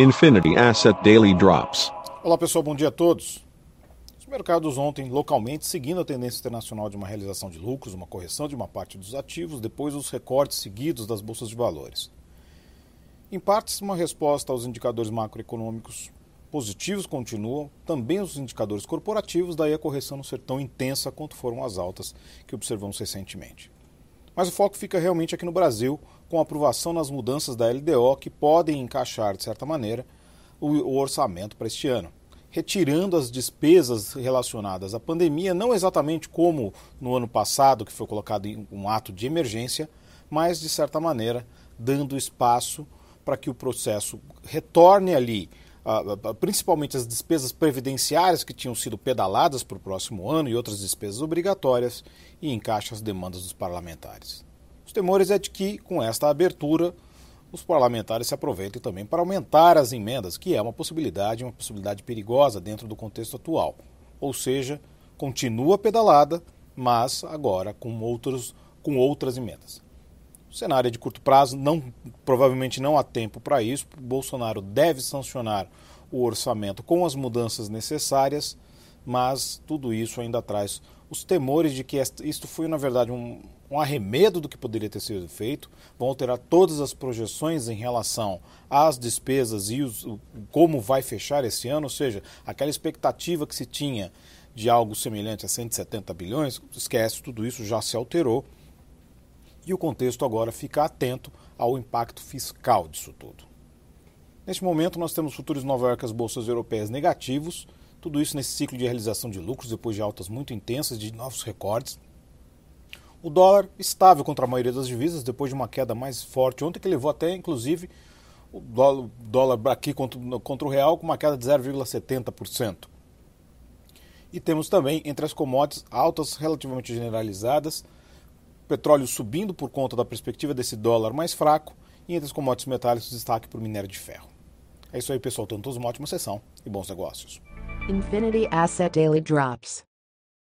Infinity Asset Daily Drops. Olá pessoal, bom dia a todos. Os mercados ontem, localmente, seguindo a tendência internacional de uma realização de lucros, uma correção de uma parte dos ativos, depois os recortes seguidos das bolsas de valores. Em partes, uma resposta aos indicadores macroeconômicos positivos continuam, também os indicadores corporativos, daí a correção não ser tão intensa quanto foram as altas que observamos recentemente. Mas o foco fica realmente aqui no Brasil, com aprovação nas mudanças da LDO que podem encaixar, de certa maneira, o, orçamento para este ano. Retirando as despesas relacionadas à pandemia, não exatamente como no ano passado, que foi colocado em um ato de emergência, mas, de certa maneira, dando espaço para que o processo retorne ali principalmente as despesas previdenciárias que tinham sido pedaladas para o próximo ano e outras despesas obrigatórias, e encaixe as demandas dos parlamentares. Os temores é de que, com esta abertura, os parlamentares se aproveitem também para aumentar as emendas, que é uma possibilidade, uma possibilidade perigosa dentro do contexto atual. Ou seja, continua pedalada, mas agora com, outros, com outras emendas. Cenário de curto prazo, não, provavelmente não há tempo para isso. Bolsonaro deve sancionar o orçamento com as mudanças necessárias, mas tudo isso ainda traz os temores de que isto foi, na verdade, um, um arremedo do que poderia ter sido feito, vão alterar todas as projeções em relação às despesas e os, como vai fechar esse ano, ou seja, aquela expectativa que se tinha de algo semelhante a 170 bilhões, esquece, tudo isso já se alterou e o contexto agora fica atento ao impacto fiscal disso tudo. Neste momento, nós temos futuros Nova York as bolsas europeias negativos, tudo isso nesse ciclo de realização de lucros depois de altas muito intensas, de novos recordes. O dólar estável contra a maioria das divisas, depois de uma queda mais forte ontem, que levou até, inclusive, o dólar aqui contra, o real com uma queda de 0,70%. E temos também, entre as commodities, altas relativamente generalizadas, petróleo subindo por conta da perspectiva desse dólar mais fraco e entre os commodities metálicos destaque para o minério de ferro. É isso aí, pessoal. Tenham todos uma ótima sessão e bons negócios. Infinity Asset Daily Drops.